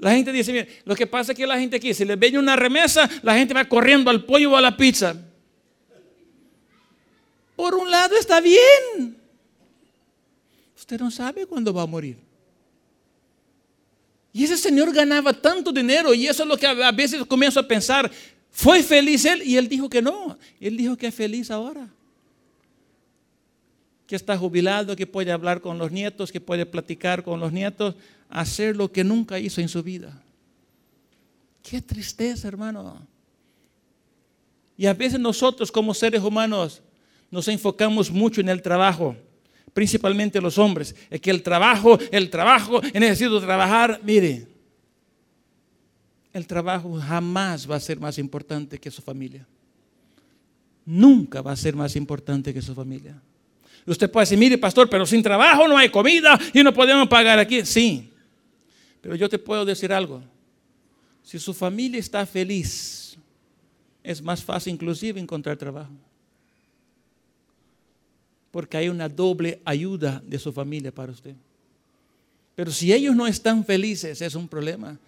La gente dice, mire, lo que pasa es que la gente aquí, si le ve una remesa, la gente va corriendo al pollo o a la pizza. Por un lado está bien. Usted no sabe cuándo va a morir. Y ese señor ganaba tanto dinero y eso es lo que a veces comienzo a pensar. ¿Fue feliz él? Y él dijo que no. Él dijo que es feliz ahora. Que está jubilado, que puede hablar con los nietos, que puede platicar con los nietos hacer lo que nunca hizo en su vida. Qué tristeza, hermano. Y a veces nosotros como seres humanos nos enfocamos mucho en el trabajo, principalmente los hombres. Es que el trabajo, el trabajo, necesito trabajar. Mire, el trabajo jamás va a ser más importante que su familia. Nunca va a ser más importante que su familia. Usted puede decir, mire, pastor, pero sin trabajo no hay comida y no podemos pagar aquí. Sí, pero yo te puedo decir algo. Si su familia está feliz, es más fácil inclusive encontrar trabajo. Porque hay una doble ayuda de su familia para usted. Pero si ellos no están felices, es un problema.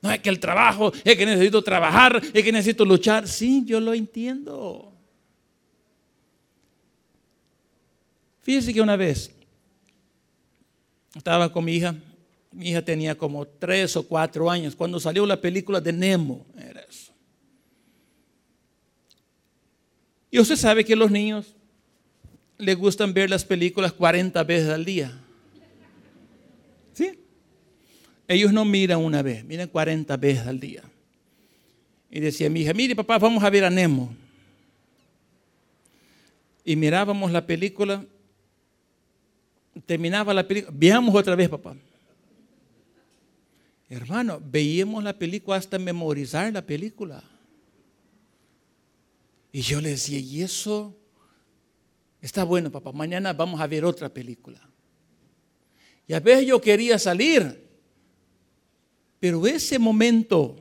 No es que el trabajo, es que necesito trabajar, es que necesito luchar. Sí, yo lo entiendo. Fíjese que una vez estaba con mi hija mi hija tenía como tres o cuatro años cuando salió la película de Nemo. Era eso. Y usted sabe que los niños les gustan ver las películas 40 veces al día. ¿Sí? Ellos no miran una vez, miran 40 veces al día. Y decía mi hija, mire papá, vamos a ver a Nemo. Y mirábamos la película, terminaba la película, veamos otra vez papá. Hermano, veíamos la película hasta memorizar la película. Y yo le decía, ¿y eso? Está bueno, papá, mañana vamos a ver otra película. Y a veces yo quería salir, pero ese momento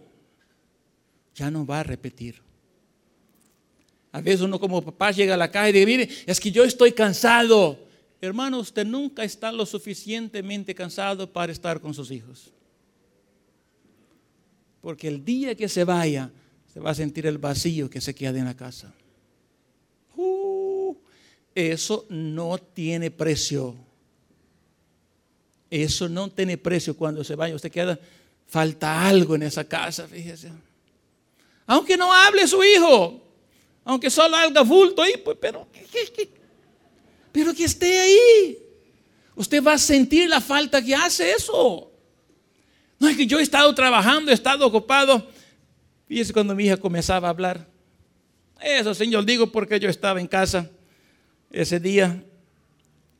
ya no va a repetir. A veces uno como papá llega a la casa y dice, mire, es que yo estoy cansado. Hermano, usted nunca está lo suficientemente cansado para estar con sus hijos. Porque el día que se vaya, se va a sentir el vacío que se queda en la casa. Uh, eso no tiene precio. Eso no tiene precio cuando se vaya. Usted queda, falta algo en esa casa, fíjese. Aunque no hable su hijo, aunque solo haga bulto ahí, pues, pero, pero que esté ahí. Usted va a sentir la falta que hace eso. No es que yo he estado trabajando, he estado ocupado. Fíjese cuando mi hija comenzaba a hablar. Eso, Señor, digo porque yo estaba en casa ese día,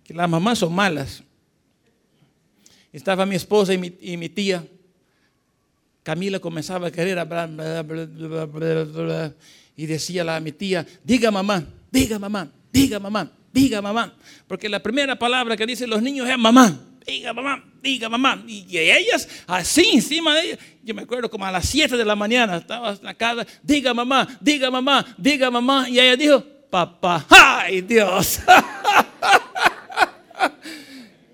que las mamás son malas. Estaba mi esposa y mi, tía. Camila comenzaba a querer hablar y decía a mi tía, diga mamá, diga mamá, diga mamá, diga mamá. Porque la primera palabra que dicen los niños es mamá diga mamá, diga mamá. Y ellas así encima de ellas. Yo me acuerdo como a las 7 de la mañana estaba en la casa, diga mamá, diga mamá, diga mamá. Y ella dijo, papá, ay Dios.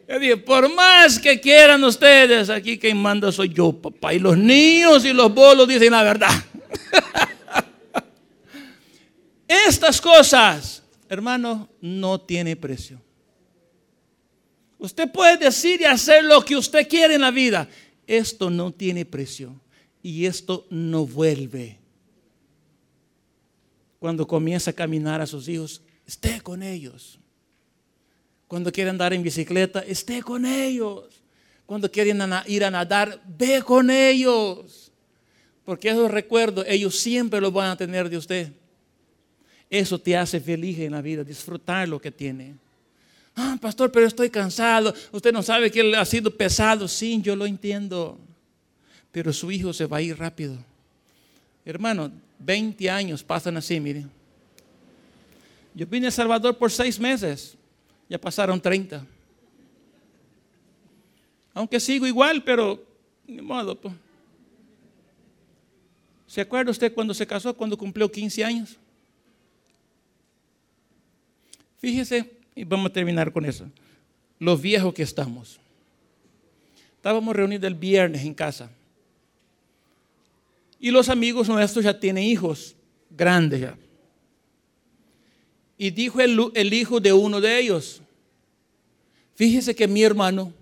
Yo dije, por más que quieran ustedes, aquí quien manda soy yo, papá. Y los niños y los bolos dicen la verdad. Estas cosas, hermano, no tiene precio. Usted puede decir y hacer lo que usted quiere en la vida. Esto no tiene precio y esto no vuelve. Cuando comienza a caminar a sus hijos, esté con ellos. Cuando quiere andar en bicicleta, esté con ellos. Cuando quieren ir a nadar, ve con ellos. Porque esos recuerdos ellos siempre los van a tener de usted. Eso te hace feliz en la vida, disfrutar lo que tiene. Ah, pastor, pero estoy cansado. Usted no sabe que él ha sido pesado. Sí, yo lo entiendo. Pero su hijo se va a ir rápido. Hermano, 20 años pasan así, mire. Yo vine a Salvador por seis meses. Ya pasaron 30. Aunque sigo igual, pero ni modo. ¿Se acuerda usted cuando se casó, cuando cumplió 15 años? Fíjese, y vamos a terminar con eso. Los viejos que estamos. Estábamos reunidos el viernes en casa. Y los amigos nuestros ya tienen hijos grandes ya. Y dijo el, hijo de uno de ellos, fíjese que mi hermano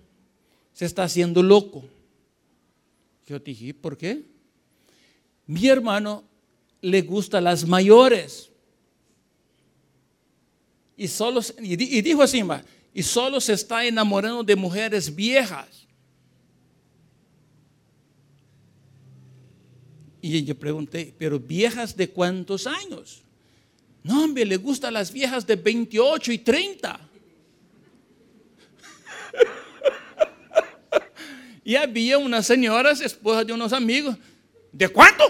se está haciendo loco. Yo dije, ¿por qué? Mi hermano le gusta las mayores. Y, solo, y dijo así, y solo se está enamorando de mujeres viejas. Y yo pregunté, ¿pero viejas de cuántos años? No, hombre, le gustan las viejas de 28 y 30. y había unas señoras, esposas de unos amigos. ¿De cuánto?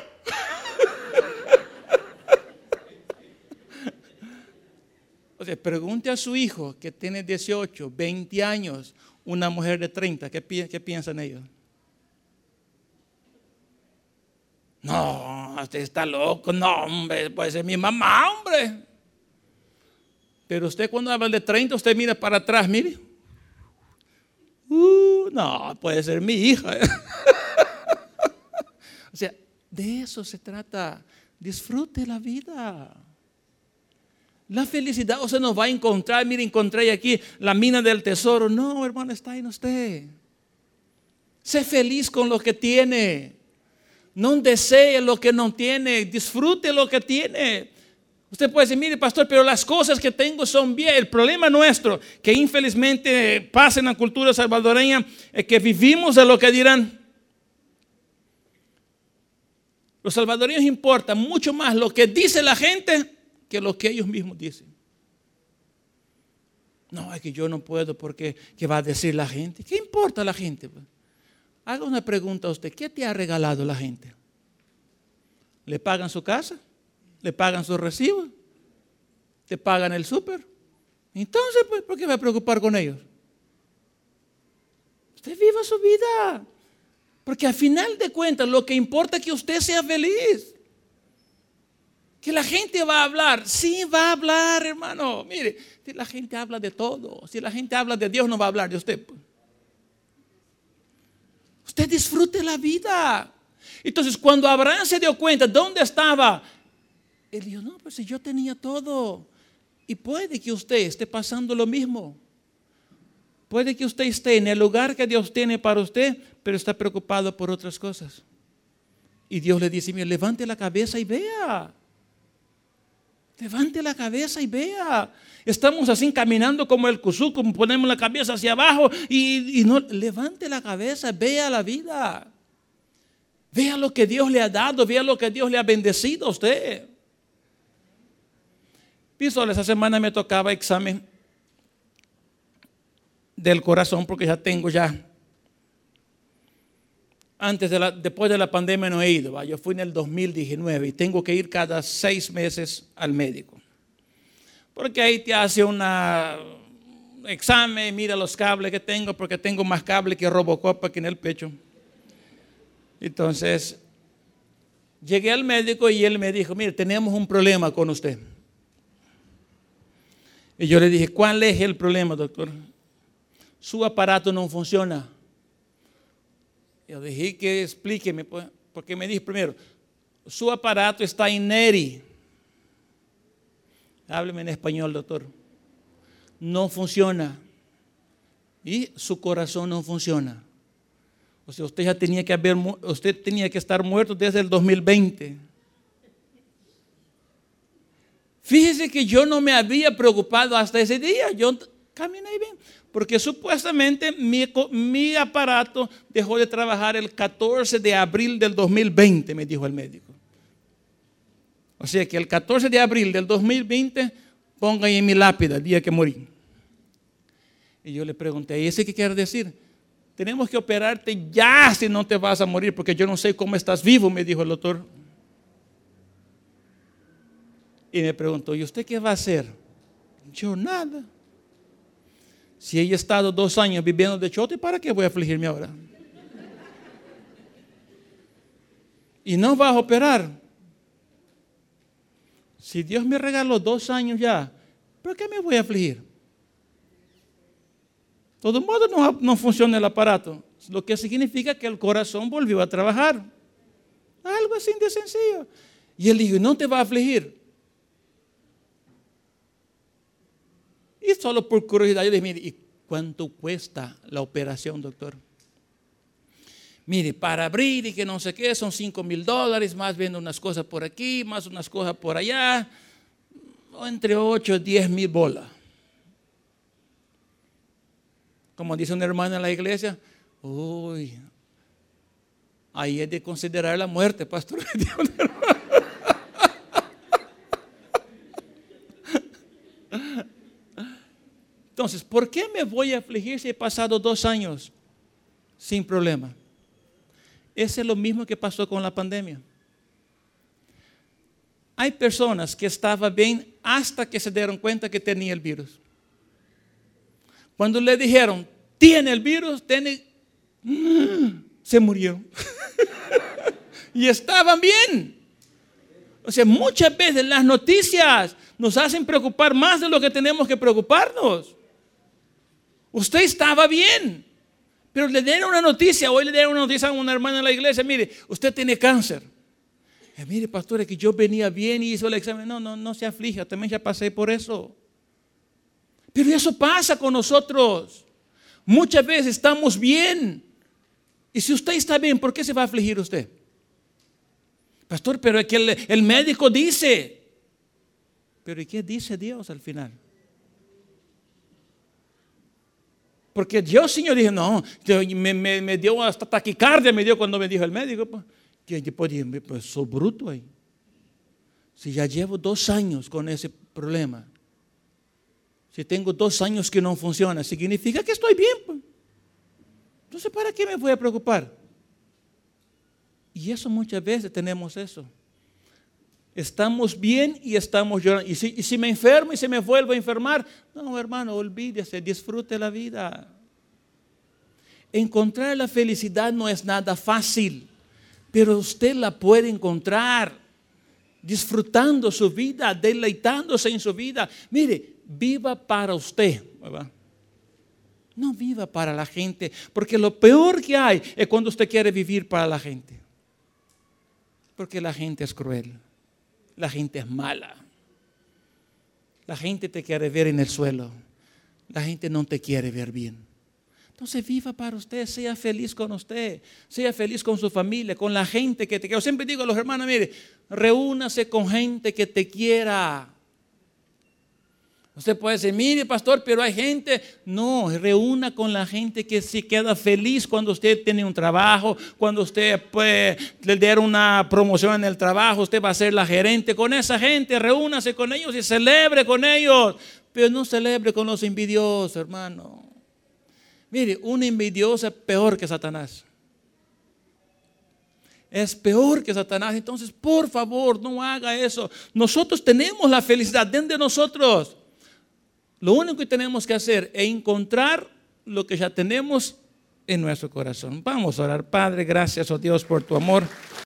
Sea, pregunte a su hijo que tiene 18, 20 años, una mujer de 30, ¿qué, qué piensan ellos? No, usted está loco. No, hombre, puede ser mi mamá, hombre. Pero usted cuando habla de 30, usted mira para atrás, mire. Uh, no, puede ser mi hija. o sea, de eso se trata. Disfrute la vida. La felicidad o se nos va a encontrar. Mire, encontré aquí la mina del tesoro. No, hermano, está en usted. Sé feliz con lo que tiene. No desee lo que no tiene, disfrute lo que tiene. Usted puede decir, mire pastor, pero las cosas que tengo son bien. El problema nuestro, que infelizmente pasa en la cultura salvadoreña, es que vivimos de lo que dirán. Los salvadoreños importa mucho más lo que dice la gente que lo que ellos mismos dicen. No, es que yo no puedo porque ¿qué va a decir la gente? ¿Qué importa la gente? Pues? Haga una pregunta a usted. ¿Qué te ha regalado la gente? ¿Le pagan su casa? ¿Le pagan su recibo? ¿Te pagan el súper? Entonces, pues, ¿por qué va a preocupar con ellos? Usted viva su vida. Porque al final de cuentas lo que importa es que usted sea feliz. Que la gente va a hablar. Sí, va a hablar, hermano. Mire, si la gente habla de todo, si la gente habla de Dios, no va a hablar de usted. Pues. Usted disfrute la vida. Entonces, cuando Abraham se dio cuenta dónde estaba, él dijo, no, pues si yo tenía todo. Y puede que usted esté pasando lo mismo. Puede que usted esté en el lugar que Dios tiene para usted, pero está preocupado por otras cosas. Y Dios le dice, mira, levante la cabeza y vea. Levante la cabeza y vea. Estamos así caminando como el cusú, como ponemos la cabeza hacia abajo y, no levante la cabeza, vea la vida. Vea lo que Dios le ha dado, vea lo que Dios le ha bendecido a usted. Piso, esa semana me tocaba examen del corazón porque ya tengo ya antes de la, después de la pandemia no he ido. Yo fui en el 2019 y tengo que ir cada seis meses al médico. Porque ahí te hace un examen, mira los cables que tengo, porque tengo más cables que Robocop aquí en el pecho. Entonces, llegué al médico y él me dijo, mire, tenemos un problema con usted. Y yo le dije, ¿cuál es el problema, doctor? Su aparato no funciona. Yo dije que explíqueme, pues, porque me dijo primero, su aparato está en NERI. Hábleme en español, doctor. No funciona. Y su corazón no funciona. O sea, usted ya tenía que haber, usted tenía que estar muerto desde el 2020. Fíjese que yo no me había preocupado hasta ese día. Yo Caminé bien. Porque supuestamente mi, mi, aparato dejó de trabajar el 14 de abril del 2020, me dijo el médico. O sea que el 14 de abril del 2020 ponga ahí en mi lápida el día que morí. Y yo le pregunté, ¿y ese qué quiere decir? Tenemos que operarte ya si no te vas a morir, porque yo no sé cómo estás vivo, me dijo el doctor. Y me preguntó, ¿y usted qué va a hacer? Yo nada. Si he estado dos años viviendo de chote, ¿para qué voy a afligirme ahora? Y no vas a operar. Si Dios me regaló dos años ya, ¿por qué me voy a afligir? De todo modo no, no funciona el aparato, lo que significa que el corazón volvió a trabajar. Algo así de sencillo. Y él dijo, no te va a afligir. Y solo por curiosidad yo dije, mire, ¿y cuánto cuesta la operación, doctor? Mire, para abrir y que no sé qué, son 5 mil dólares, más viendo unas cosas por aquí, más unas cosas por allá, entre 8 y 10 mil bolas. Como dice una hermana en la iglesia, uy, ahí es de considerar la muerte, pastor. Entonces, ¿por qué me voy a afligir si he pasado dos años sin problema? Ese es lo mismo que pasó con la pandemia. Hay personas que estaban bien hasta que se dieron cuenta que tenía el virus. Cuando le dijeron, tiene el virus, tiene... Se murió. y estaban bien. O sea, muchas veces las noticias nos hacen preocupar más de lo que tenemos que preocuparnos. Usted estaba bien. Pero le dieron una noticia, hoy le dieron una noticia a una hermana en la iglesia, mire, usted tiene cáncer. Eh, mire, pastor, es que yo venía bien y hizo el examen. No, no, no se aflija, también ya pasé por eso. Pero eso pasa con nosotros. Muchas veces estamos bien. Y si usted está bien, ¿por qué se va a afligir usted? Pastor, pero es que el, el médico dice. Pero ¿y qué dice Dios al final? Porque Dios, Señor, dijo, no, me, dio hasta taquicardia, me dio cuando me dijo el médico. Pues, que yo podía, pues soy bruto ahí. Si ya llevo dos años con ese problema, si tengo dos años que no funciona, significa que estoy bien. Pues. Entonces, ¿para qué me voy a preocupar? Y eso muchas veces tenemos eso. Estamos bien y estamos llorando. Y si, me enfermo y se me vuelvo a enfermar, no, hermano, olvídese, disfrute la vida. Encontrar la felicidad no es nada fácil, pero usted la puede encontrar disfrutando su vida, deleitándose en su vida. Mire, viva para usted. No viva para la gente, porque lo peor que hay es cuando usted quiere vivir para la gente. Porque la gente es cruel la gente es mala. La gente te quiere ver en el suelo. La gente no te quiere ver bien. Entonces viva para usted, sea feliz con usted, sea feliz con su familia, con la gente que te quiere. Yo siempre digo a los hermanos, mire, reúnase con gente que te quiera. Usted puede decir, mire pastor, pero hay gente. No, reúna con la gente que se queda feliz cuando usted tiene un trabajo, cuando usted puede le dar una promoción en el trabajo, usted va a ser la gerente. Con esa gente, reúnase con ellos y celebre con ellos. Pero no celebre con los envidiosos, hermano. Mire, un envidioso es peor que Satanás. Es peor que Satanás. Entonces, por favor, no haga eso. Nosotros tenemos la felicidad dentro de nosotros. Lo único que tenemos que hacer es encontrar lo que ya tenemos en nuestro corazón. Vamos a orar, Padre, gracias oh Dios por tu amor.